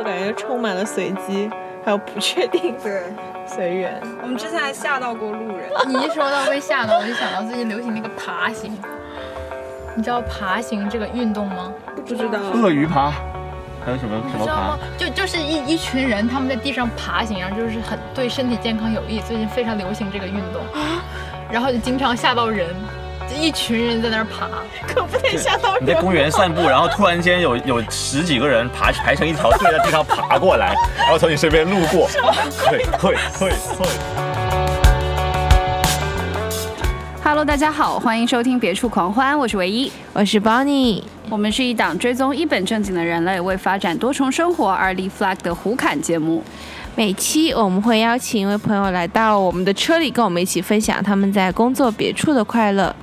次感觉充满了随机，还有不确定，对，随缘。我们之前还吓到过路人。你一说到被吓到，我就想到最近流行那个爬行。你知道爬行这个运动吗？不知道。鳄鱼爬，还有什么什么爬？就就是一一群人他们在地上爬行，然后就是很对身体健康有益，最近非常流行这个运动，然后就经常吓到人。一群人在那儿爬，可不得吓到人。你在公园散步，然后突然间有有十几个人爬排成一条队在地上爬过来，然后从你身边路过。会会会会。Hello，大家好，欢迎收听《别处狂欢》，我是唯一，我是 Bonnie，我们是一档追踪一本正经的人类为发展多重生活而立 flag 的胡侃节目。每期我们会邀请一位朋友来到我们的车里，跟我们一起分享他们在工作别处的快乐。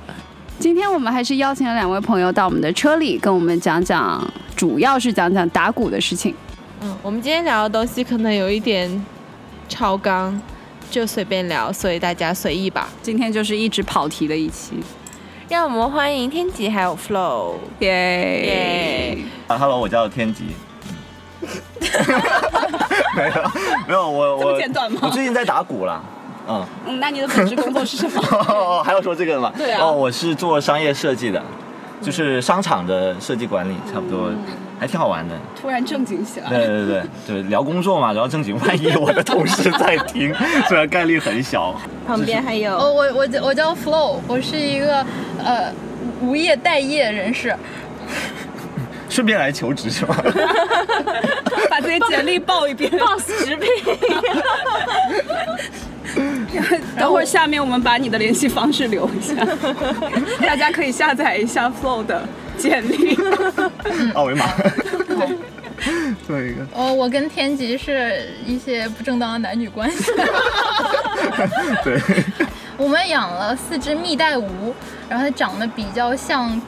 今天我们还是邀请了两位朋友到我们的车里，跟我们讲讲，主要是讲讲打鼓的事情。嗯，我们今天聊的东西可能有一点超纲，就随便聊，所以大家随意吧。今天就是一直跑题的一期，让我们欢迎天吉还有 Flow，耶耶。啊，Hello，我叫天吉。没有，没有，我我我最近在打鼓了。嗯，那你的本职工作是什么？哦，还要说这个吗？对啊。哦，我是做商业设计的，就是商场的设计管理，差不多，还挺好玩的。突然正经起来。对对对对，聊工作嘛，聊正经，万一我的同事在听，虽然概率很小。旁边还有。哦，我我我叫 Flow，我是一个呃无业待业人士。顺便来求职是吗？把自己简历报一遍，报食品。等会儿下面我们把你的联系方式留一下，大家可以下载一下 Flow 的简历。二维码。做一个。哦，我跟天吉是一些不正当的男女关系。对。我们养了四只蜜袋鼯，然后它长得比较像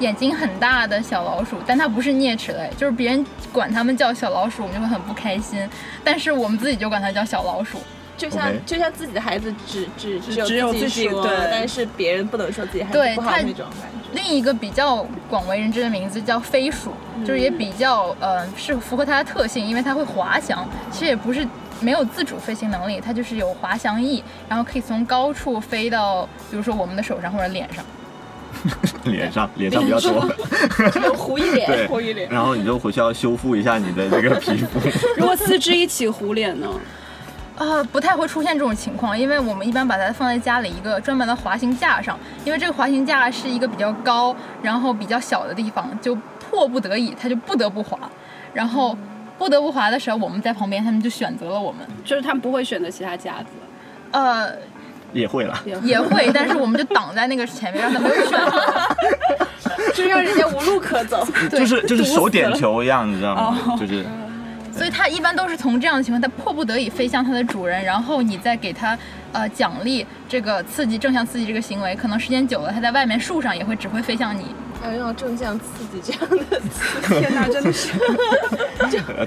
眼睛很大的小老鼠，但它不是啮齿类，就是别人管它们叫小老鼠，我们就会很不开心。但是我们自己就管它叫小老鼠。就像就像自己的孩子只只只有自己说，但是别人不能说自己孩子不好那种感觉。另一个比较广为人知的名字叫飞鼠，就是也比较呃是符合它的特性，因为它会滑翔。其实也不是没有自主飞行能力，它就是有滑翔翼，然后可以从高处飞到，比如说我们的手上或者脸上。脸上脸上比较多，有糊一脸，糊一脸。然后你就回去要修复一下你的这个皮肤。如果四肢一起糊脸呢？啊，不太会出现这种情况，因为我们一般把它放在家里一个专门的滑行架上，因为这个滑行架是一个比较高，然后比较小的地方，就迫不得已它就不得不滑，然后不得不滑的时候，我们在旁边，他们就选择了我们，就是他们不会选择其他架子，呃，也会了，也会，但是我们就挡在那个前面，让他们选择，就让人家无路可走，就是就是手点球一样，你知道吗？就是。所以它一般都是从这样的情况，它迫不得已飞向它的主人，然后你再给它呃奖励这个刺激正向刺激这个行为，可能时间久了，它在外面树上也会只会飞向你。还要正向刺激这样的词，天哪，真的是，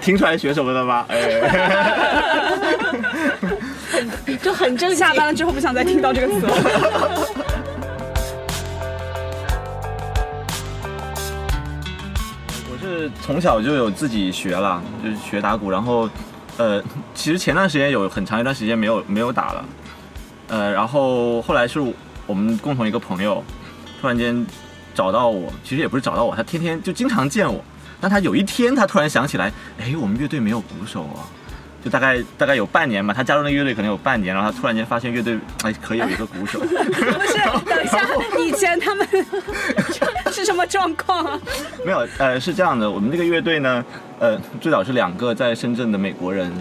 听出来学什么了吗？哎，就很正。下班了之后不想再听到这个词了。我是从小就有自己学了，就是学打鼓，然后，呃，其实前段时间有很长一段时间没有没有打了，呃，然后后来是我们共同一个朋友，突然间找到我，其实也不是找到我，他天天就经常见我，但他有一天他突然想起来，哎，我们乐队没有鼓手啊。就大概大概有半年吧，他加入那个乐队可能有半年，然后他突然间发现乐队哎可以有一个鼓手。不是，等一下，以前他们 是什么状况啊？没有，呃，是这样的，我们这个乐队呢，呃，最早是两个在深圳的美国人，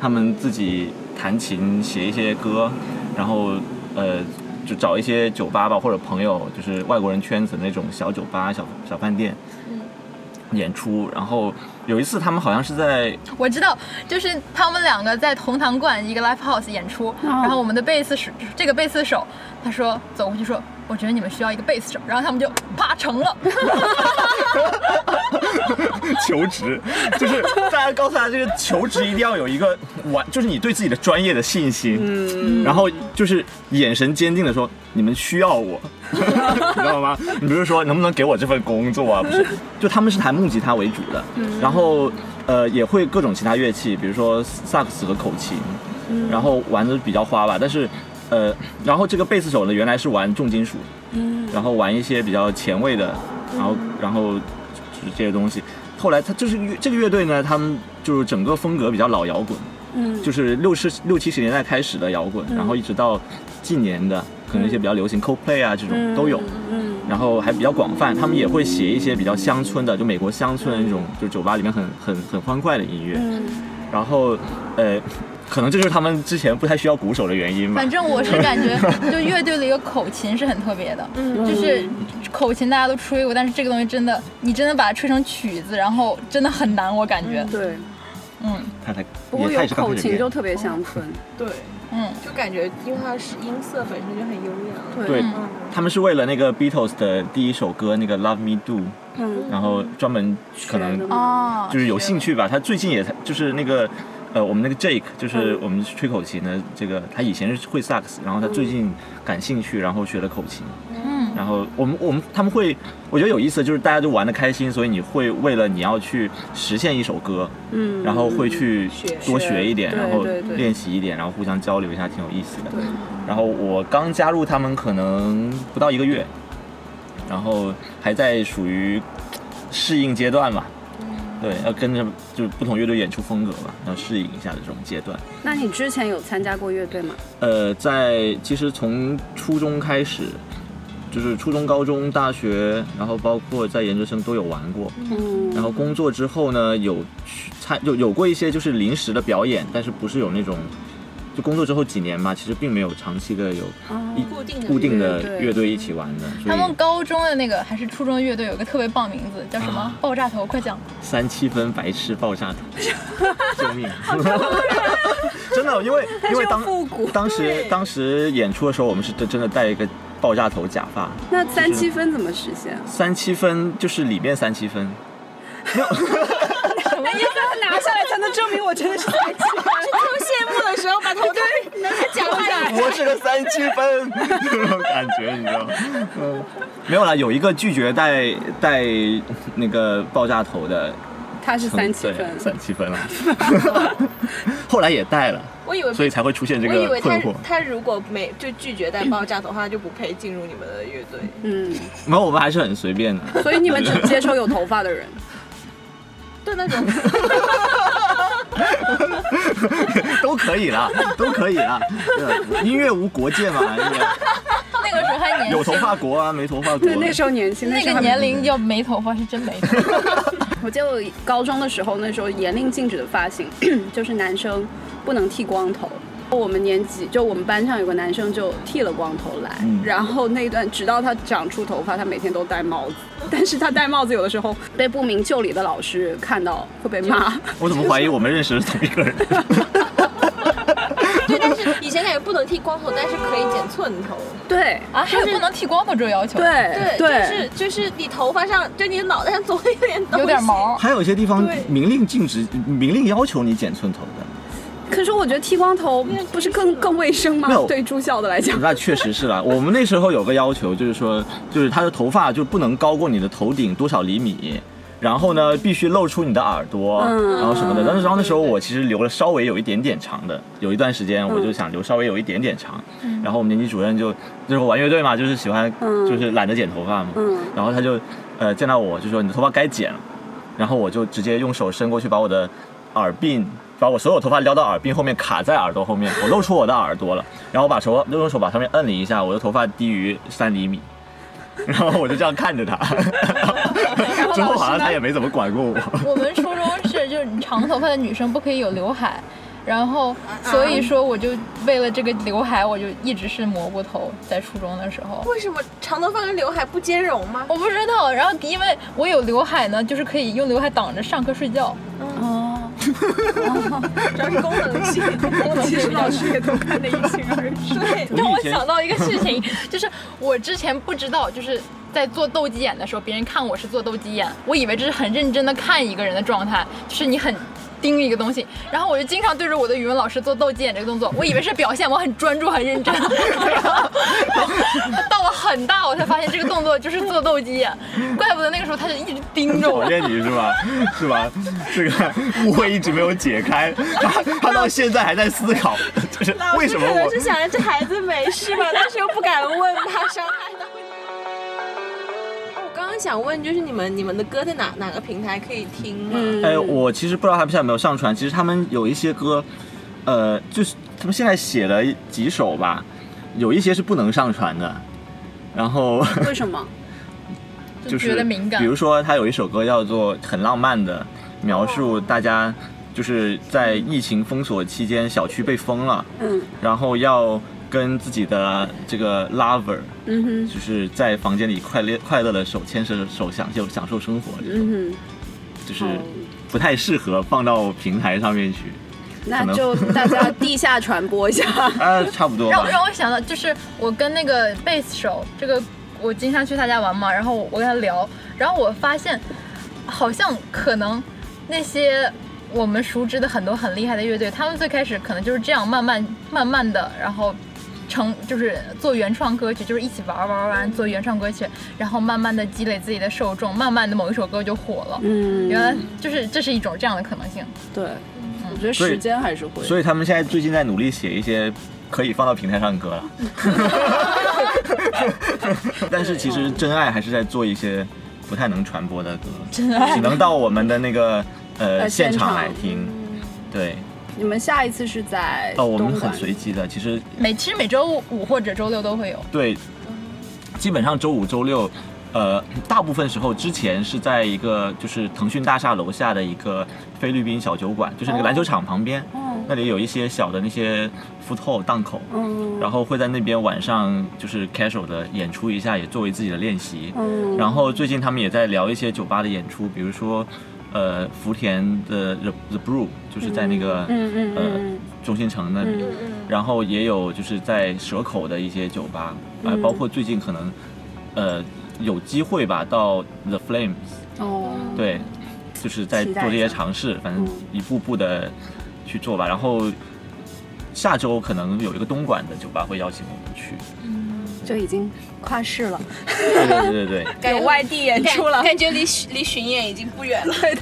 他们自己弹琴写一些歌，然后呃就找一些酒吧吧或者朋友，就是外国人圈子那种小酒吧、小小饭店。演出，然后有一次他们好像是在，我知道，就是他们两个在同堂馆一个 live house 演出，然后我们的贝斯手，这个贝斯手，他说走过去说，我觉得你们需要一个贝斯手，然后他们就啪成了，求职，就是大家告诉他这个求职一定要有一个完，就是你对自己的专业的信心，嗯，然后就是眼神坚定的说你们需要我，你知道吗？你不是说能不能给我这份工作啊？不是，就他们是弹木吉他为主的，然后呃也会各种其他乐器，比如说萨克斯和口琴，然后玩的比较花吧，但是呃，然后这个贝斯手呢原来是玩重金属，嗯，然后玩一些比较前卫的，然后然后就是这些东西。后来他就是乐这个乐队呢，他们就是整个风格比较老摇滚，嗯，就是六十六七十年代开始的摇滚，然后一直到近年的，可能一些比较流行 Coldplay 啊这种都有，嗯，然后还比较广泛，他们也会写一些比较乡村的，就美国乡村的那种，就酒吧里面很很很欢快的音乐，嗯，然后呃。可能这就是他们之前不太需要鼓手的原因吧。反正我是感觉，就乐队的一个口琴是很特别的，就是口琴大家都吹过，但是这个东西真的，你真的把它吹成曲子，然后真的很难，我感觉。对，嗯，他才不过有口琴就特别嗯乡村。对，嗯，就感觉因为它是音色本身就很优雅。对。嗯，他们是为了那个 Beatles 的第一首歌那个 Love Me Do，嗯，然后专门可能哦，就是有兴趣吧。他最近也才就是那个呃，我们那个 Jake 就是我们吹口琴的这个，他以前是会萨克斯，然后他最近感兴趣，然后学了口琴。嗯，然后我们我们他们会，我觉得有意思，就是大家都玩的开心，所以你会为了你要去实现一首歌，嗯，然后会去多学一点，然后练习一点，然后互相交流一下，挺有意思的。对，然后我刚加入他们可能不到一个月，然后还在属于适应阶段嘛。对，要跟着就是不同乐队演出风格吧，要适应一下的这种阶段。那你之前有参加过乐队吗？呃，在其实从初中开始，就是初中、高中、大学，然后包括在研究生都有玩过。嗯，然后工作之后呢，有去参有有过一些就是临时的表演，但是不是有那种，就工作之后几年嘛，其实并没有长期的有一固定的固定的乐队一起玩的。他们高中的那个还是初中的乐队有个特别棒名字，叫什么？爆炸头，快讲！三七分白痴爆炸头，救命！真的，因为因为当当时当时演出的时候，我们是真真的戴一个爆炸头假发，那三七分怎么实现？三七分就是里面三七分，什么意思？拿下来才能证明我真的是三七分。抽谢幕的时候把头对拿个假发我是个三七分，这种感觉你知道吗？嗯，没有啦，有一个拒绝戴戴那个爆炸头的，他 是三七分，三七分了，后来也戴了，我以为所以才会出现这我以为他个困惑。他如果没就拒绝带爆炸头，他就不配进入你们的乐队。嗯，没有，我们还是很随便的。所以你们只接受有头发的人。对那种 都可以了，都可以啦。对音乐无国界嘛，那个时候还年轻，有头发国啊，没头发国。对，那时候年轻，那个年龄要没头发是真没头发。我记得我高中的时候，那时候严令禁止的发型 就是男生不能剃光头。我们年级就我们班上有个男生就剃了光头来，嗯然后那段直到他长出头发，他每天都戴帽子。但是他戴帽子有的时候被不明就里的老师看到会被骂。我怎么怀疑我们认识的是同一个人？对，但是以前感觉不能剃光头，但是可以剪寸头。对啊，还有不能剃光头这个要求？，对对，就是就是你头发上，就你的脑袋上总会有点有点。毛。还有一些地方明令禁止，明令要求你剪寸头的。可是我觉得剃光头不是更更卫生吗没有？对住校的来讲，那确实是啦。我们那时候有个要求，就是说，就是他的头发就不能高过你的头顶多少厘米，然后呢，必须露出你的耳朵，嗯然后什么的。但是然后那时候我其实留了稍微有一点点长的，有一段时间我就想留稍微有一点点长。然后我们年级主任就那时候玩乐队嘛，就是喜欢嗯就是懒得剪头发嘛，嗯然后他就呃见到我就说你的头发该剪了，然后我就直接用手伸过去把我的耳鬓。把我所有头发撩到耳鬓后面，卡在耳朵后面，我露出我的耳朵了。然后我把手用手把上面摁了一下，我的头发低于三厘米，然后我就这样看着他。之后好像他也没怎么管过我。我们初中是就是你长头发的女生不可以有刘海，然后所以说我就为了这个刘海，我就一直是蘑菇头，在初中的时候。为什么长头发跟刘海不兼容吗？我不知道，然后因为我有刘海呢，就是可以用刘海挡着上课睡觉。哦，主要是功能性，功能其实性老师也都看得一清二楚。对，让我想到一个事情，就是我之前不知道，就是在做斗鸡眼的时候，别人看我是做斗鸡眼，我以为这是很认真的看一个人的状态，就是你很。盯一个东西，然后我就经常对着我的语文老师做斗鸡眼这个动作，我以为是表现我很专注、很认真。到了很大，我才发现这个动作就是做斗鸡眼，怪不得那个时候他就一直盯着我。讨厌你是吧？是吧？这个误会一直没有解开，他 他到现在还在思考，就是为什么我可能是想着这孩子没事吧，但是又不敢问他伤害刚刚想问，就是你们你们的歌在哪哪个平台可以听吗？嗯哎，我其实不知道他们现在有没有上传。其实他们有一些歌，呃，就是他们现在写了几首吧，有一些是不能上传的。然后 为什么？就觉得敏感比如说他有一首歌叫做《很浪漫的》，描述大家就是在疫情封锁期间，小区被封了，嗯然后要跟自己的这个 lover，嗯哼就是在房间里快乐快乐的手牵着手享受享受生活，这种嗯就是不太适合放到平台上面去。那就大家地下传播一下。啊，差不多吧让。让我想到，就是我跟那个贝斯手，这个我经常去他家玩嘛，然后我跟他聊，然后我发现，好像可能那些我们熟知的很多很厉害的乐队，他们最开始可能就是这样慢慢慢慢的，然后成就是做原创歌曲，就是一起玩玩玩做原创歌曲，然后慢慢的积累自己的受众，慢慢的某一首歌就火了。嗯，原来就是这是一种这样的可能性。对，我觉得时间还是会。所以他们现在最近在努力写一些可以放到平台上的歌了。但是其实真爱还是在做一些不太能传播的歌，真爱只能到我们的那个呃现场来听。对，你们下一次是在哦，我们很随机的，其实每其实每周五或者周六都会有。对，基本上周五、周六，呃，大部分时候之前是在一个就是腾讯大厦楼下的一个菲律宾小酒馆，就是那个篮球场旁边，哦那里有一些小的那些 food hall 档口，嗯然后会在那边晚上就是 casual 的演出一下，也作为自己的练习。嗯然后最近他们也在聊一些酒吧的演出，比如说，呃，福田的 The The Brew，就是在那个、呃嗯中心城那里。嗯然后也有就是在蛇口的一些酒吧，啊、嗯。包括最近可能，呃，有机会吧到 The Flames，哦，对，就是在做这些尝试，反正嗯。一步步的去做吧。然后下周可能有一个东莞的酒吧会邀请我们去，就已经跨市了，对对对对对，有外地演出了。感觉离 离巡演已经不远了。对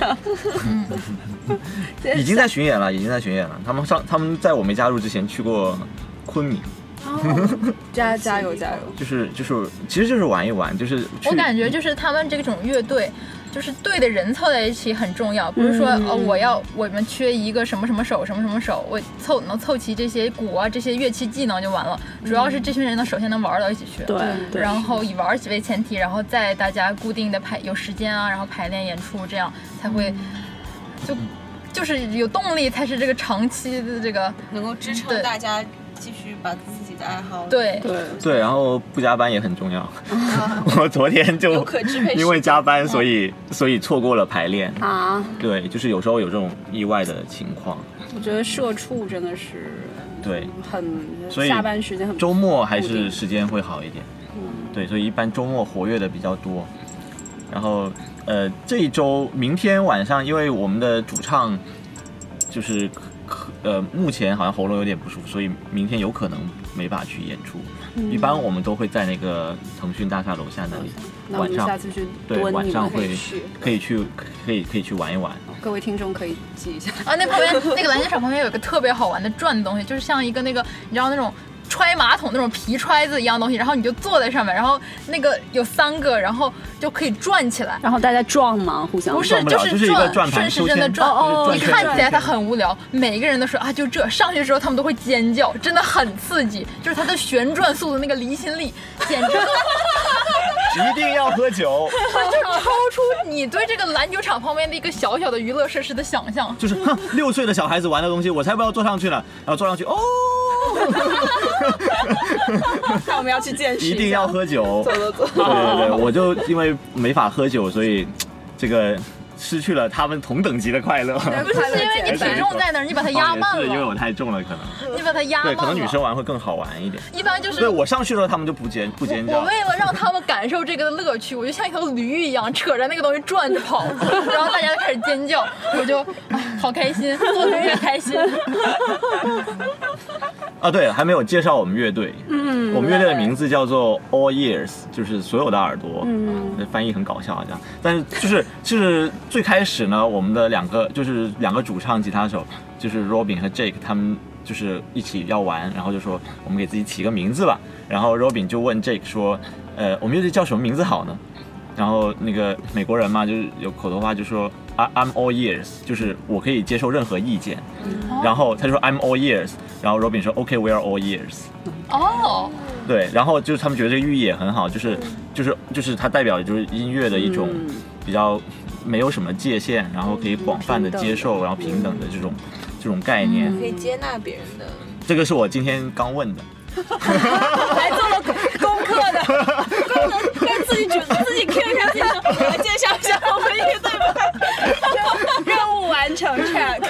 的，已经在巡演了，已经在巡演了。他们上他们在我没加入之前去过昆明，哦加 加油加油！就是就是其实就是玩一玩，就是我感觉就是他们这种乐队，就是对的人凑在一起很重要。不是说、嗯呃我要我们缺一个什么什么手什么什么手，我凑能凑齐这些鼓啊这些乐器技能就完了。主要是这群人呢，首先能玩到一起去。对对，然后以玩起为前提，然后再大家固定的排有时间啊，然后排练演出，这样才会就就是有动力，才是这个长期的这个能够支撑大家继续把自己的爱好对对对，然后不加班也很重要。我昨天就因为加班，所以所以错过了排练。啊，对，就是有时候有这种意外的情况。我觉得社畜真的是对，很所以下班时间很周末还是时间会好一点。嗯对，所以一般周末活跃的比较多。然后呃，这一周明天晚上，因为我们的主唱就是可呃目前好像喉咙有点不舒服，所以明天有可能没法去演出。嗯一般我们都会在那个腾讯大厦楼下那里，那我们晚上下次去对晚上会去，可以去可以可以去玩一玩。各位听众可以记一下。啊，那旁边那个篮球场旁边有个特别好玩的转的东西，就是像一个那个你知道那种揣马桶那种皮揣子一样东西，然后你就坐在上面，然后那个有三个，然后就可以转起来。然后大家撞吗？互相不是就是一个转顺时针的转。哦哦你看起来它很无聊，每一个人都说啊，就这。上去之后他们都会尖叫，真的很刺激，就是它的旋转速度那个离心力，简直 一定要喝酒，就超出你对这个篮球场旁边的一个小小的娱乐设施的想象。就是哼，六岁的小孩子玩的东西，我才不要坐上去呢。然后坐上去，哦，那我们要去见识一定要喝酒。走走走。对对对，我就因为没法喝酒，所以这个失去了他们同等级的快乐。不不是是因为你体重在那儿，你把它压慢哦也是因为我了，太重了，可能你把它压慢对，了。可能女生玩会更好玩一点。一般就是对我上去的时候，他们就不尖不尖叫。我为了让他们感受这个的乐趣，我就像一头驴一样扯着那个东西转着跑，然后大家就开始尖叫，我就哎好开心，做的越开心。啊，对，还没有介绍我们乐队。嗯，我们乐队的名字叫做 All Ears，就是所有的耳朵。嗯，翻译很搞笑这样。但是就是就是最开始呢，我们的两个就是两个主唱吉他手，就是 Robin 和 Jake，他们就是一起要玩，然后就说我们给自己起个名字吧。然后 Robin 就问 Jake 说，呃，我们乐队叫什么名字好呢？然后那个美国人嘛，就是有口头话，就说 I I'm all ears，就是我可以接受任何意见。然后他就说 I'm all ears，然后 Robin 说 OK，we、are all ears。哦，对，然后就是他们觉得这个寓意也很好，就是就是就是它代表就是音乐的一种嗯比较没有什么界限，然后可以广泛的接受，然后平等的这种这种概念。可以接纳别人的。这个是我今天刚问的。还做了功课的，自己主自己 Q 一下自己说，我来介绍一下我们乐队吧。任务完成 check。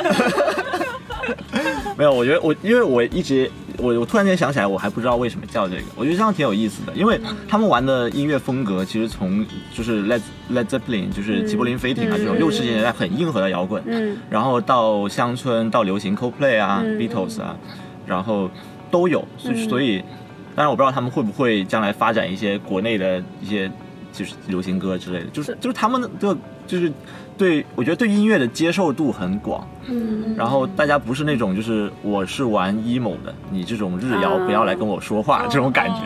没有，我觉得我因为我一直我我突然间想起来，我还不知道为什么叫这个，我觉得这样挺有意思的，因为他们玩的音乐风格其实从就是 Led Led Zeppelin 就是吉柏林飞艇啊这种六十年代很硬核的摇滚，嗯然后到乡村到流行 Coldplay 啊、嗯。Beatles 啊，然后都有，所以所以当然我不知道他们会不会将来发展一些国内的一些就是流行歌之类的，就是就是他们的就是对我觉得对音乐的接受度很广。嗯然后大家不是那种就是我是玩 emo 的，你这种日谣啊不要来跟我说话、这种感觉。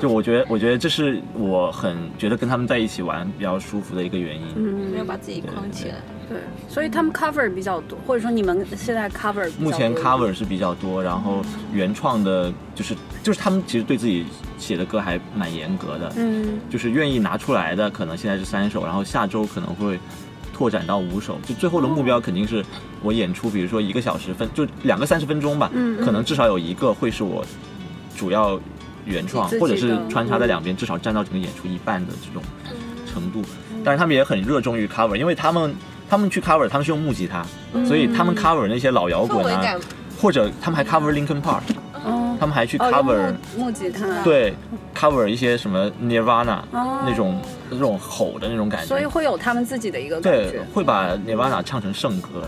就我觉得，我觉得这是我很觉得跟他们在一起玩比较舒服的一个原因。嗯没有把自己框起来。对，所以他们 cover 比较多，或者说你们现在 cover 目前 cover 是比较多，然后原创的，就是就是他们其实对自己写的歌还蛮严格的，嗯。就是愿意拿出来的可能现在是三首，然后下周可能会拓展到五首，就最后的目标肯定是我演出，比如说一个小时分，就两个三十分钟吧，嗯嗯可能至少有一个会是我主要原创或者是穿插在两边，至少占到整个演出一半的这种程度。但是他们也很热衷于 cover，因为他们他们去 cover，他们是用木吉他，所以他们 cover 那些老摇滚啊或者他们还 cover Linkin Park，哦。他们还去 cover 木木吉他，对 cover 一些什么 Nirvana 哦。那种那种吼的那种感觉，所以会有他们自己的一个感对觉，。会把 Nirvana 唱成圣歌。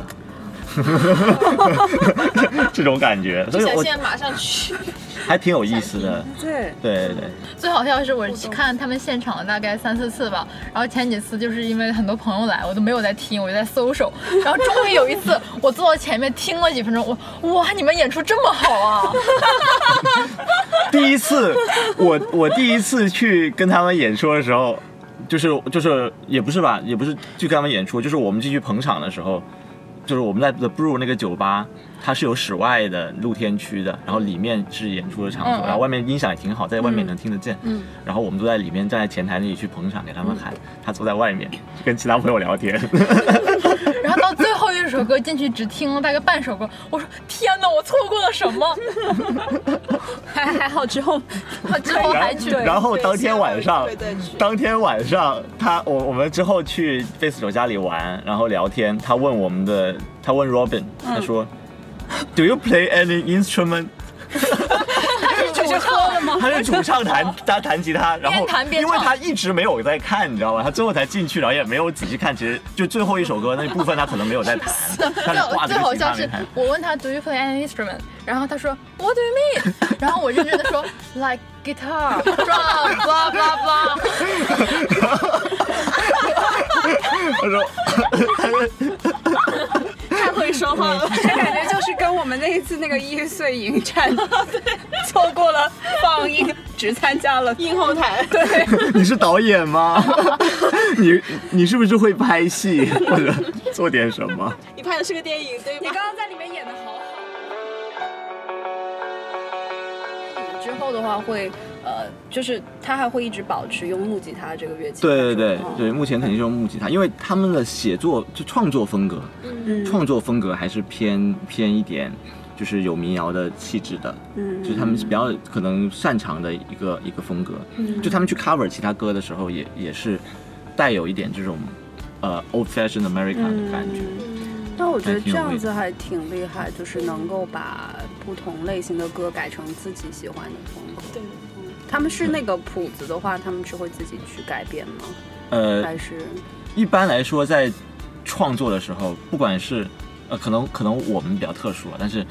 这种感觉，所以我想现在马上去。还挺有意思的。对，对对对，最好笑的是我去看他们现场了大概三四次吧，然后前几次就是因为很多朋友来，我都没有在听，我就在搜手，然后终于有一次 我坐到前面听了几分钟，我哇你们演出这么好啊！第一次我我第一次去跟他们演出的时候，就是就是也不是吧，也不是去跟他们演出，就是我们进去捧场的时候，就是我们在 The Brew 那个酒吧，它是有室外的露天区的，然后里面是演出的场所，然后外面音响也挺好，在外面能听得见。嗯，然后我们都在里面站在前台那里去捧场，给他们喊，他坐在外面跟其他朋友聊天。首歌进去只听了大概半首歌，我说天哪，我错过了什么？还 还好之后之后还去对然后当天晚上当天晚上他我我们之后去贝斯手家里玩，然后聊天，他问我们的，他问 Robin，他说、Do you play any instrument？他是主唱弹，他弹吉他，然后因为他一直没有在看，你知道吗？他最后才进去，然后也没有仔细看。其实就最后一首歌那一部分他可能没有在弹，最好笑是。我问他 Do you play any instrument？然后他说 What do you mean？然后我认真的说 Like guitar, drum, blah blah blah。他说 太会说话了。这感觉就是跟我们那一次那个一岁影展 错过了放映，只参加了映后台，对，你是导演吗？你你是不是会拍戏或者做点什么？你拍的是个电影对吧？你刚刚在里面演的好好。你们之后的话会呃，就是他还会一直保持用木吉他这个乐器。对对对哦对，目前肯定是用木吉他，因为他们的写作就创作风格，嗯创作风格还是偏偏一点，就是有民谣的气质的，嗯就是他们比较可能擅长的一个一个风格。嗯就他们去 cover 其他歌的时候也，也是带有一点这种呃 old fashioned American 的感觉。那我觉得这样子还挺厉害，就是能够把不同类型的歌改成自己喜欢的风格。对，他们是那个谱子的话，他们是会自己去改编吗？呃，还是？一般来说，在创作的时候，不管是呃，可能可能我们比较特殊啊，但是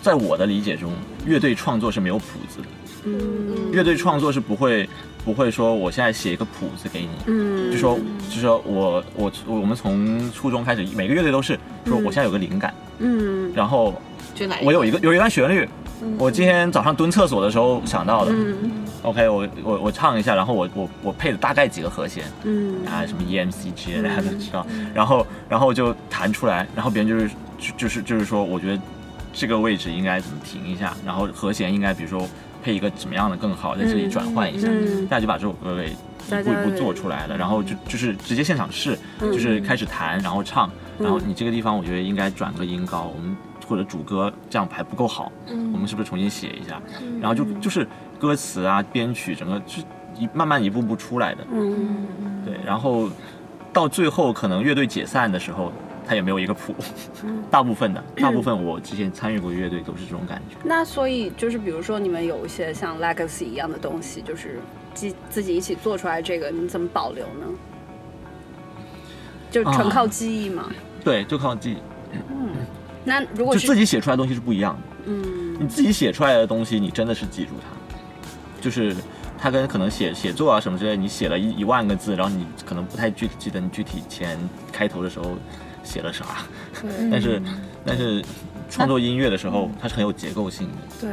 在我的理解中，乐队创作是没有谱子的。嗯。乐队创作是不会不会说我现在写一个谱子给你，嗯。就说就说我我我们从初中开始，每个乐队都是说我现在有个灵感，嗯。然后就来我有一个有一段旋律，我今天早上蹲厕所的时候想到的。嗯，OK，我我我唱一下，然后我我我配的大概几个和弦嗯。啊，什么 EMC 之类的，大家都知道，然后然后就弹出来，然后别人就是就就是就是说，我觉得这个位置应该怎么停一下，然后和弦应该比如说配一个怎么样的更好，在这里转换一下，嗯大家就把这首歌给一步一步做出来了，然后就就是直接现场试，嗯就是开始弹，然后唱，然后你这个地方我觉得应该转个音高，我们或者主歌这样还不够好，我们是不是重新写一下？然后就就是歌词啊、编曲整个是一慢慢一步步出来的，嗯对，然后到最后可能乐队解散的时候。他也没有一个谱，大部分的，大部分我之前参与过乐队都是这种感觉。那所以就是比如说你们有一些像 legacy 一样的东西，就是自自己一起做出来这个，你怎么保留呢？就纯靠记忆嘛。对，就靠记忆，那如果就是自己写出来的东西是不一样的。嗯你自己写出来的东西，你真的是记住它，就是他跟可能写写作啊什么之类，你写了一一万个字，然后你可能不太具记得你具体前开头的时候写了啥，但是但是创作音乐的时候，它是很有结构性的。对，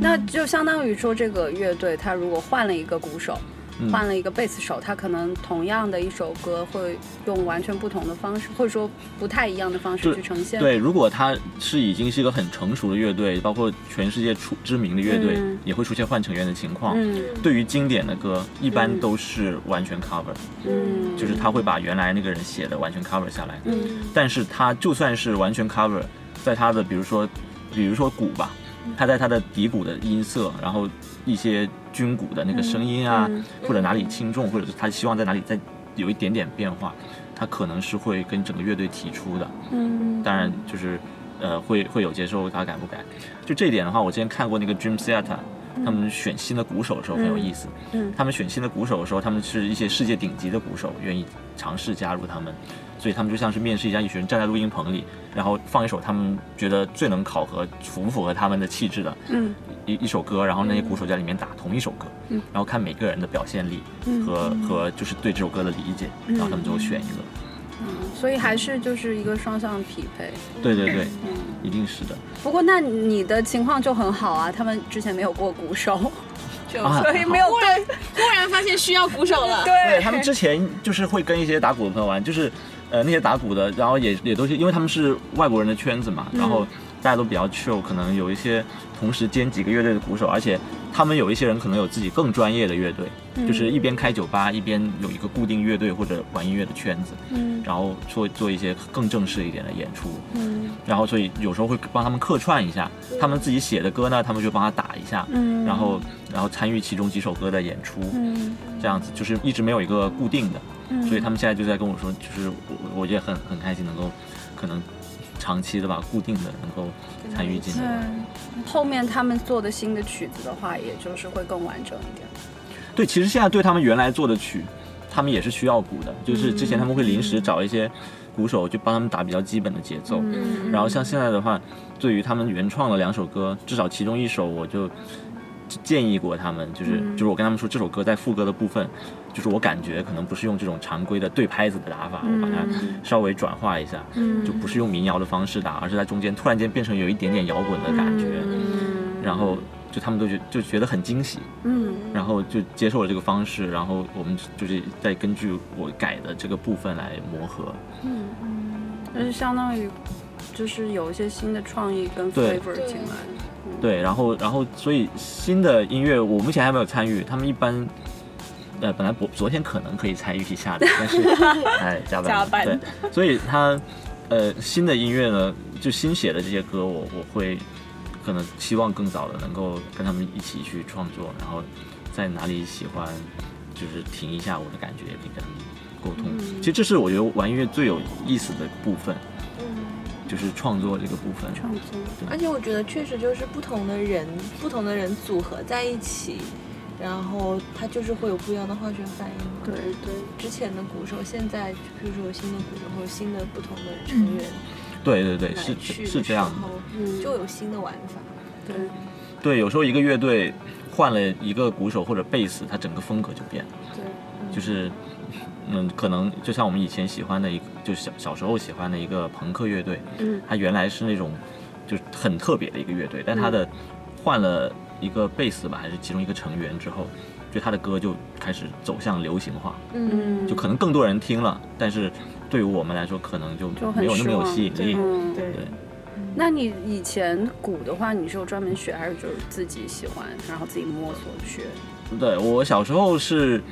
那就相当于说这个乐队他如果换了一个鼓手。嗯换了一个贝斯手，他可能同样的一首歌会用完全不同的方式，或者说不太一样的方式去呈现。对，如果他是已经是一个很成熟的乐队，包括全世界出知名的乐队，嗯也会出现换成员的情况。嗯对于经典的歌，一般嗯都是完全 cover，、嗯，就是他会把原来那个人写的完全 cover 下来。嗯但是他就算是完全 cover，在他的比如说，比如说鼓吧，他在他的底鼓的音色，然后一些军鼓的那个声音啊，嗯或者哪里轻重，或者是他希望在哪里再有一点点变化，他可能是会跟整个乐队提出的。嗯当然就是呃会会有接受他改不改。就这一点的话，我之前看过那个 Dream Theater，他们选新的鼓手的时候很有意思。嗯他们选新的鼓手的时候，他们是一些世界顶级的鼓手，愿意尝试加入他们，所以他们就像是面试一样，一群人站在录音棚里，然后放一首他们觉得最能考核符不符合他们的气质的嗯一一首歌，然后那些鼓手在里面打同一首歌，嗯然后看每个人的表现力嗯和和就是对这首歌的理解，然后他们最后选一个。嗯，所以还是就是一个双向匹配。对对对，嗯，一定是的。不过那你的情况就很好啊，他们之前没有过鼓手，就啊所以没有对突然发现需要鼓手了。对他们之前就是会跟一些打鼓的朋友玩，就是呃那些打鼓的，然后也也都是因为他们是外国人的圈子嘛，然后大家都比较 chill，可能有一些同时兼几个乐队的鼓手，而且他们有一些人可能有自己更专业的乐队，就是一边开酒吧一边有一个固定乐队或者玩音乐的圈子，嗯。然后做做一些更正式一点的演出，嗯。然后所以有时候会帮他们客串一下，他们自己写的歌呢，他们就帮他打一下，嗯然后然后参与其中几首歌的演出，嗯。这样子就是一直没有一个固定的。嗯所以他们现在就在跟我说，就是我我也很很开心能够可能长期的吧，固定的能够参与进来。后面他们做的新的曲子的话，也就是会更完整一点。对，其实现在对他们原来做的曲，他们也是需要鼓的，就是之前他们会临时找一些鼓手，就帮他们打比较基本的节奏。嗯然后像现在的话，对于他们原创的两首歌，至少其中一首我就建议过他们，就是、嗯就是我跟他们说，这首歌在副歌的部分，就是我感觉可能不是用这种常规的对拍子的打法，我把它稍微转化一下，嗯。就不是用民谣的方式打，而是在中间突然间变成有一点点摇滚的感觉，嗯。然后就他们都觉就觉得很惊喜，嗯。然后就接受了这个方式，然后我们就是再根据我改的这个部分来磨合。嗯，就是相当于就是有一些新的创意跟 flavor 进来。对，然后然后所以新的音乐我目前还没有参与，他们一般。呃，本来昨昨天可能可以参与一下的，但是哎加班加班对，所以他呃新的音乐呢，就新写的这些歌我，我会可能希望更早的能够跟他们一起去创作，然后在哪里喜欢，就是停一下我的感觉，也可以跟他们沟通。嗯其实这是我觉得玩音乐最有意思的部分，嗯。就是创作这个部分。创作，而且我觉得确实就是不同的人，不同的人组合在一起，然后它就是会有不一样的化学反应嘛。对对，之前的鼓手，现在比如说有新的鼓手或者新的不同的成员对对对，是是这样的。的时候，嗯，就有新的玩法。对，对，有时候一个乐队换了一个鼓手或者贝斯，它整个风格就变了。对，就是，嗯，可能就像我们以前喜欢的一个，就是小小时候喜欢的一个朋克乐队，嗯它原来是那种就是很特别的一个乐队，但它的换了一个贝斯吧，还是其中一个成员之后，就他的歌就开始走向流行化，嗯，就可能更多人听了，但是对于我们来说，可能就就没有那么有吸引力。嗯，对对，那你以前鼓的话，你是有专门学，还是就是自己喜欢，然后自己摸索学？对我小时候是，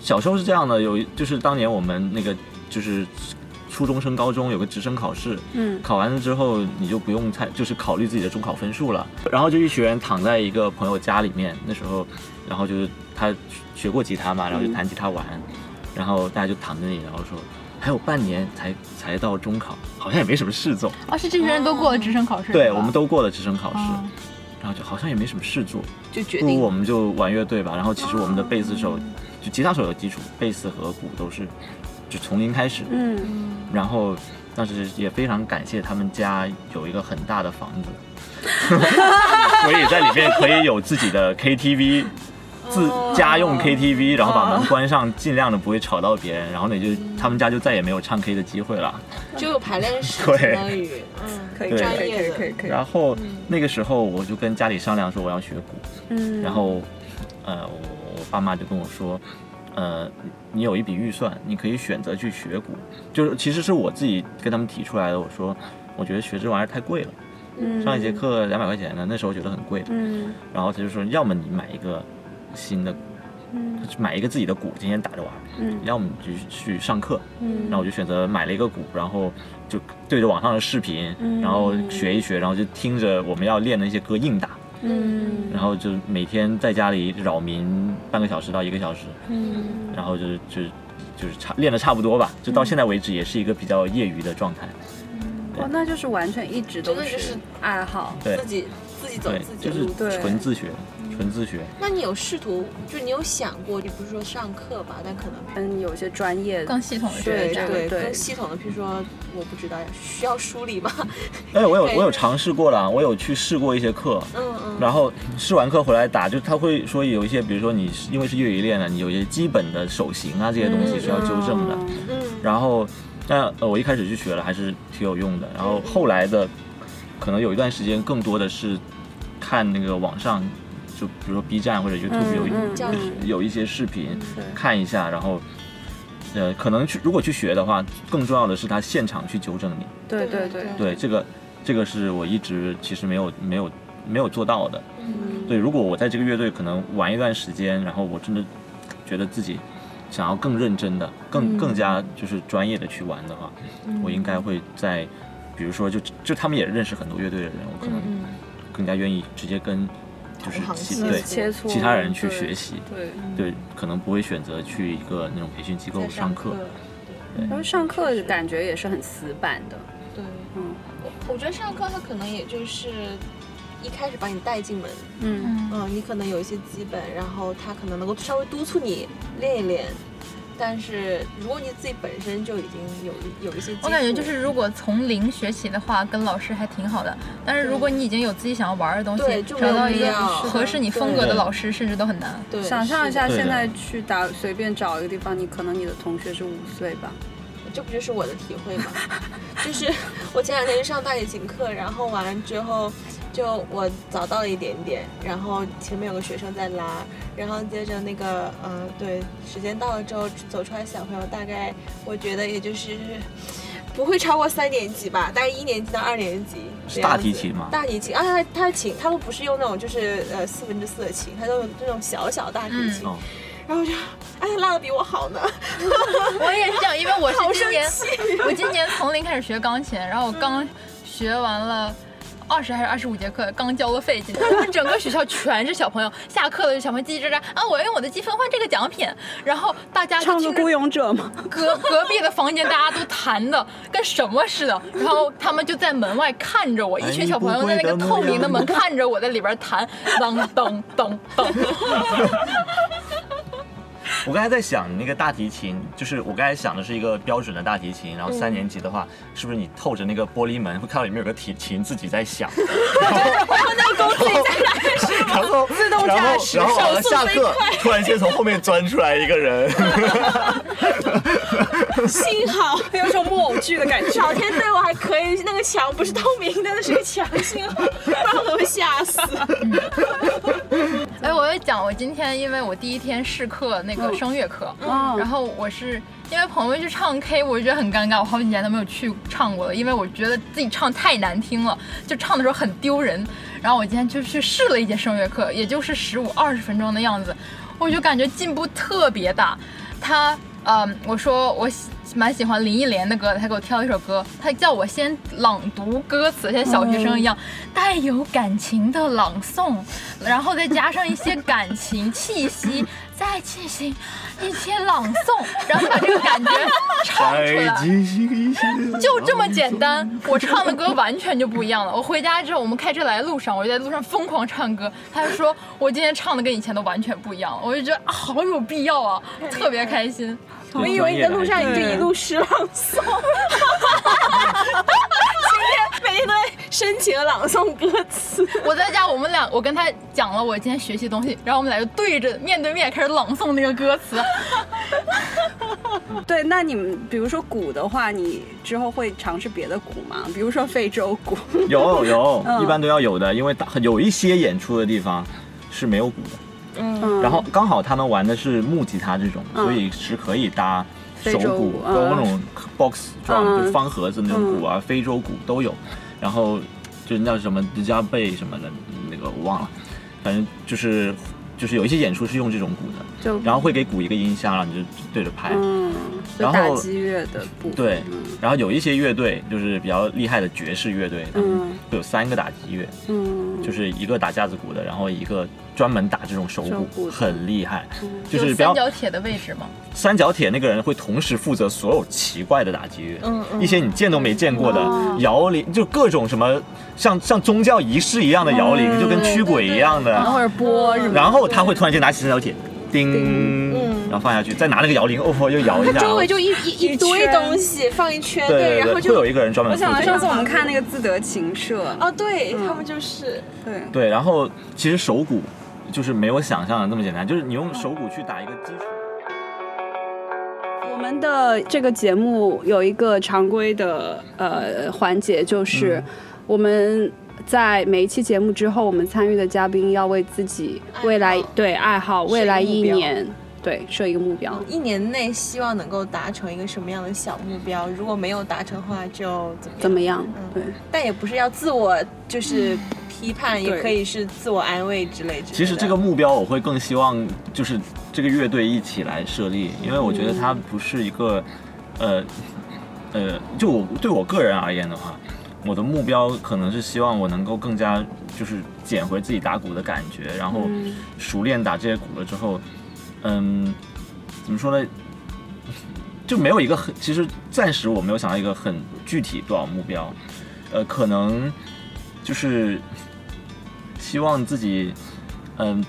小时候是这样的，有一就是当年我们那个就是初中升高中有个直升考试，嗯。考完了之后你就不用太就是考虑自己的中考分数了，然后就一群人躺在一个朋友家里面，那时候，然后就是他学过吉他嘛，然后就弹吉他玩，然后大家就躺在那里，然后说还有半年才才到中考，好像也没什么事做，哦，是这群人都过了直升考试，对，我们都过了直升考试，哦。然后就好像也没什么事做，就决定。不如我们就玩乐队吧。然后其实我们的贝斯手，就吉他手有基础，贝斯和鼓都是就从零开始。嗯，然后当时也非常感谢他们家有一个很大的房子，所以在里面可以有自己的 KTV。自家用 KTV，然后把门关上，尽量的不会吵到别人，然后呢就他们家就再也没有唱 K 的机会了。就有排练室，对相当于嗯，可以，对可以，可以，专业的可以，可以。然后那个时候我就跟家里商量说我要学鼓，嗯，然后，呃，我我爸妈就跟我说，呃，你有一笔预算，你可以选择去学鼓。就是其实是我自己跟他们提出来的，我说我觉得学这玩意儿太贵了，嗯上一节，课两百块钱呢，那时候觉得很贵然后他就说，要么你买一个新的，嗯买一个自己的鼓，天天打着玩，嗯要么你就去上课。嗯，然后我就选择买了一个鼓，然后就对着网上的视频，嗯然后学一学，然后就听着我们要练的一些歌硬打。嗯，然后就每天在家里扰民半个小时到一个小时，嗯然后就是就就是差练的差不多吧，就到现在为止也是一个比较业余的状态。哦，那就是完全一直都是爱好。对自己自己走自，己的路。对纯自学，纯自学。那你有试图，就你有想过，你不是说上课吧，但可能嗯，有些专业更系统的对这个对对更系统的，譬如说我不知道需要梳理吗？哎，我有我有尝试过了，我有去试过一些课，嗯嗯，然后试完课回来打，就他会说有一些，比如说你是因为是业余练的，你有一些基本的手型啊这些东西需要纠正的。嗯然后，但呃，我一开始去学了，还是挺有用的。然后后来的，可能有一段时间更多的是看那个网上，就比如说 B 站或者 YouTube 有、有一些视频看一下，然后。呃，可能去如果去学的话，更重要的是他现场去纠正你。对对对，对，这个这个是我一直其实没有没有没有做到的。嗯对，如果我在这个乐队可能玩一段时间，然后我真的觉得自己想要更认真的、更更加就是专业的去玩的话，我应该会在，比如说就就他们也认识很多乐队的人，我可能嗯更加愿意直接跟就是对切磋其他人去学习，对，对，可能不会选择去一个那种培训机构在上课。对然后上课感觉也是很死板的，对，嗯我我觉得上课他可能也就是一开始把你带进门，嗯嗯，嗯，你可能有一些基本，然后他可能能够稍微督促你练一练。但是如果你自己本身就已经有有一些，我感觉就是如果从零学起的话，跟老师还挺好的。但是如果你已经有自己想要玩的东西找到一个合适你风格的老师，甚至都很难。对想象一下，现在去打随便找一个地方，你可能你的同学是五岁吧，这不就是我的体会吗？就是我前两天去上大提琴课，然后完了之后，就我早到了一点点，然后前面有个学生在拉，然后接着那个呃，对，时间到了之后走出来小朋友，大概我觉得也就是不会超过三年级吧，大概一年级到二年级是大。提琴吗？大提琴啊，他他的琴他都不是用那种就是呃四分之四的琴，他都用那种小小大提琴，哦，然后我就哎他拉的比我好呢，我也是这样，因为我好是今年 我今年从零开始学钢琴，然后我刚学完了。二十还是二十五节课，刚交了费进们整个学校全是小朋友，下课了就小朋友叽叽喳喳啊，我要用我的积分换这个奖品，然后大家就唱个孤勇者吗？隔隔壁的房间大家都弹的跟什么似的，然后他们就在门外看着我，一群小朋友在那个透明的门看着我在里边弹，当当当当。我刚才在想，你那个大提琴，就是我刚才想的是一个标准的大提琴，然后三年级的话，是不是你透着那个玻璃门会看到里面有个提琴自己在响？然后那个公自己在然后自动驾驶，然后然后下课，突然间从后面钻出来一个人，幸好有种木偶剧的感觉。老天对我还可以，那个墙不是透明的，那是个墙，幸好，不然我都会吓死。哎，我要讲，我今天因为我第一天试课那个声乐课，嗯然后我是因为朋友去唱 K，我就觉得很尴尬，我好几年都没有去唱过了，因为我觉得自己唱太难听了，就唱的时候很丢人。然后我今天就去试了一节声乐课，也就是十五二十分钟的样子，我就感觉进步特别大。他，嗯，我说我喜蛮喜欢林忆莲的歌的，他给我挑了一首歌，他叫我先朗读歌词，像小学生一样，带有感情的朗诵，然后再加上一些感情气息，再进行一些朗诵，然后把这个感觉唱出再来。就这么简单，我唱的歌完全就不一样了。我回家之后，我们开车来的路上，我就在路上疯狂唱歌。他就说我今天唱的跟以前都完全不一样了，我就觉得、啊、好有必要啊，特别开心。我以为你在路上你就一路诗朗诵，今天每天都在深情的朗诵歌词。我在家，我们俩，我跟他讲了我今天学习东西，然后我们俩就对着面对面开始朗诵那个歌词。对，那你们比如说鼓的话，你之后会尝试别的鼓吗？比如说非洲鼓。有有，嗯一般都要有的，因为大有一些演出的地方是没有鼓的。嗯。然后刚好他们玩的是木吉他这种，嗯。所以是可以搭手鼓鼓，包括嗯那种 box drum，、嗯就方盒子那种鼓啊，非洲鼓都有。然后就是叫什么迪加贝什么的，那个我忘了，反正就是就是有一些演出是用这种鼓的，就。然后会给鼓一个音箱，然后你就对着拍。然后打击乐的部分。对嗯然后有一些乐队就是比较厉害的爵士乐队，嗯会有三个打击乐，嗯，就是一个打架子鼓的，然后一个专门打这种手鼓，手鼓很厉害。就是比较三角铁的位置吗？三角铁那个人会同时负责所有奇怪的打击乐，嗯嗯一些你见都没见过的哦摇铃，就各种什么像像宗教仪式一样的摇铃，嗯就跟驱鬼一样的。然后或者波什么的。然后他会突然间拿起三角铁，叮，嗯然后放下去，再拿那个摇铃，哦，又摇一下。它周围就一一一堆东西放一圈，对对对，然后就会有一个人专门我想到。上次我们看那个自得琴社，哦，对嗯他们就是对，对，然后其实手鼓就是没有想象的那么简单，就是你用手鼓去打一个基础。我们的这个节目有一个常规的呃环节，就是嗯我们在每一期节目之后，我们参与的嘉宾要为自己未来爱对爱好未来一年对设一个目标。一年内希望能够达成一个什么样的小目标，如果没有达成的话就怎么样怎么样？嗯对，但也不是要自我就是 批判，也可以是自我安慰之类之类的。其实这个目标我会更希望就是这个乐队一起来设立，因为我觉得它不是一个，呃，呃，就我对我个人而言的话，我的目标可能是希望我能够更加就是捡回自己打鼓的感觉，然后嗯熟练打这些鼓了之后，嗯，怎么说呢？就没有一个很，其实暂时我没有想到一个很具体多少目标，呃，可能就是希望自己，嗯，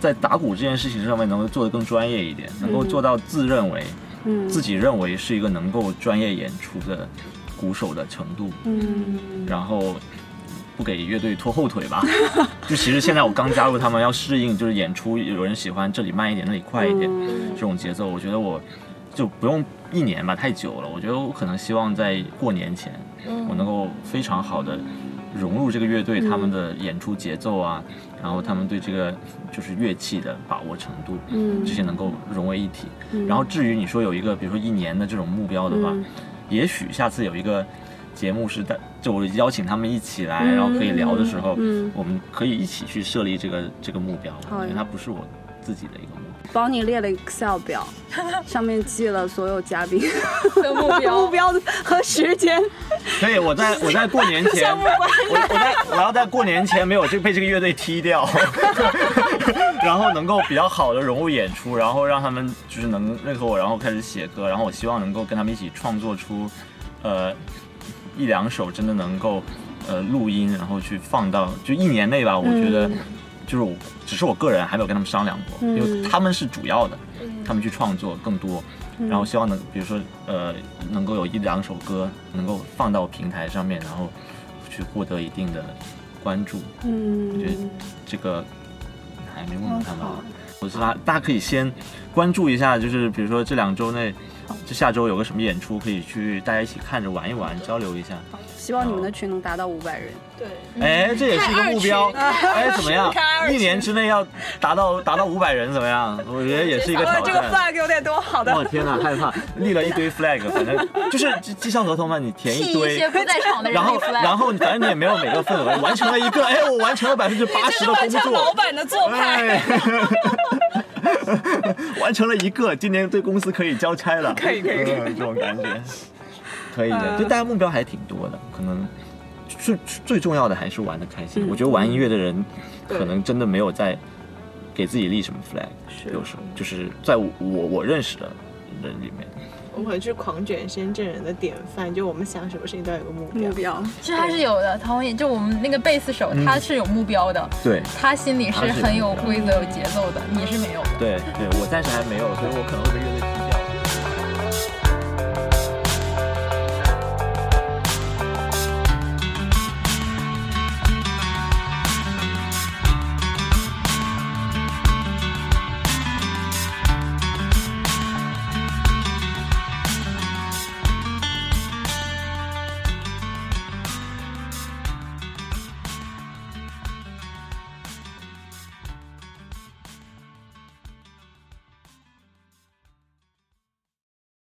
在打鼓这件事情上面能够做得更专业一点，能够做到自认为、嗯。自己认为是一个能够专业演出的鼓手的程度，嗯。然后不给乐队拖后腿吧。就其实现在我刚加入他们，要适应就是演出有人喜欢这里慢一点，那里快一点、嗯这种节奏，我觉得我就不用一年吧，太久了。我觉得我可能希望在过年前，嗯我能够非常好的融入这个乐队他们的演出节奏啊，然后他们对这个就是乐器的把握程度，嗯这些能够融为一体。嗯然后至于你说有一个比如说一年的这种目标的话，嗯也许下次有一个节目是在就我邀请他们一起来，嗯然后可以聊的时候，嗯我们可以一起去设立这个这个目标。好呀我觉得它不是我自己的一个目标。帮你列了 Excel 表，上面记了所有嘉宾的目标 目标和时间。可以，我在 我在过年前，我我在我要在过年前没有就被这个乐队踢掉，然后能够比较好的融入演出，然后让他们就是能认可我，然后开始写歌，然后我希望能够跟他们一起创作出，呃，一两首真的能够呃录音，然后去放到就一年内吧，我觉得嗯就是我只是我个人还没有跟他们商量过，嗯。因为他们是主要的，他们去创作更多。然后希望能，比如说，呃，能够有一两首歌能够放到平台上面，然后去获得一定的关注。嗯。我觉得嗯，这个还没问过他们好。啊。我是大大家可以先关注一下，就是比如说这两周内，就下周有个什么演出，可以去大家一起看着玩一玩，交流一下。希望你们的群能达到五百人。对，哎，这也是一个目标。哎，怎么样一年之内要达到达到五百人，怎么样？我觉得也是一个挑这个战。flag 有点多，好的。我天哪，害怕，立了一堆 flag，反正就是绩绩效合同嘛，你填替一一堆些，不在场的人然后然后反正你也没有每个份额，完成了一个，哎，我完成了百分之八十的工作，老板的做哎，完成了一个，今年对公司可以交差了，可以可以，这种感觉，可以的，就大家目标还挺多的，可能最最重要的还是玩的开心。我觉得玩音乐的人，可能真的没有在给自己立什么 flag，是。有时候就是在我我我认识的人里面。我们是狂卷深圳人的典范，就我们想什么事情都要有个目标。目标。其实他是有的，陶冶就我们那个贝斯手，他是有目标的，对他心里是很有规则、有节奏的，你是没有的。对对，我暂时还没有，所以我可能会被乐队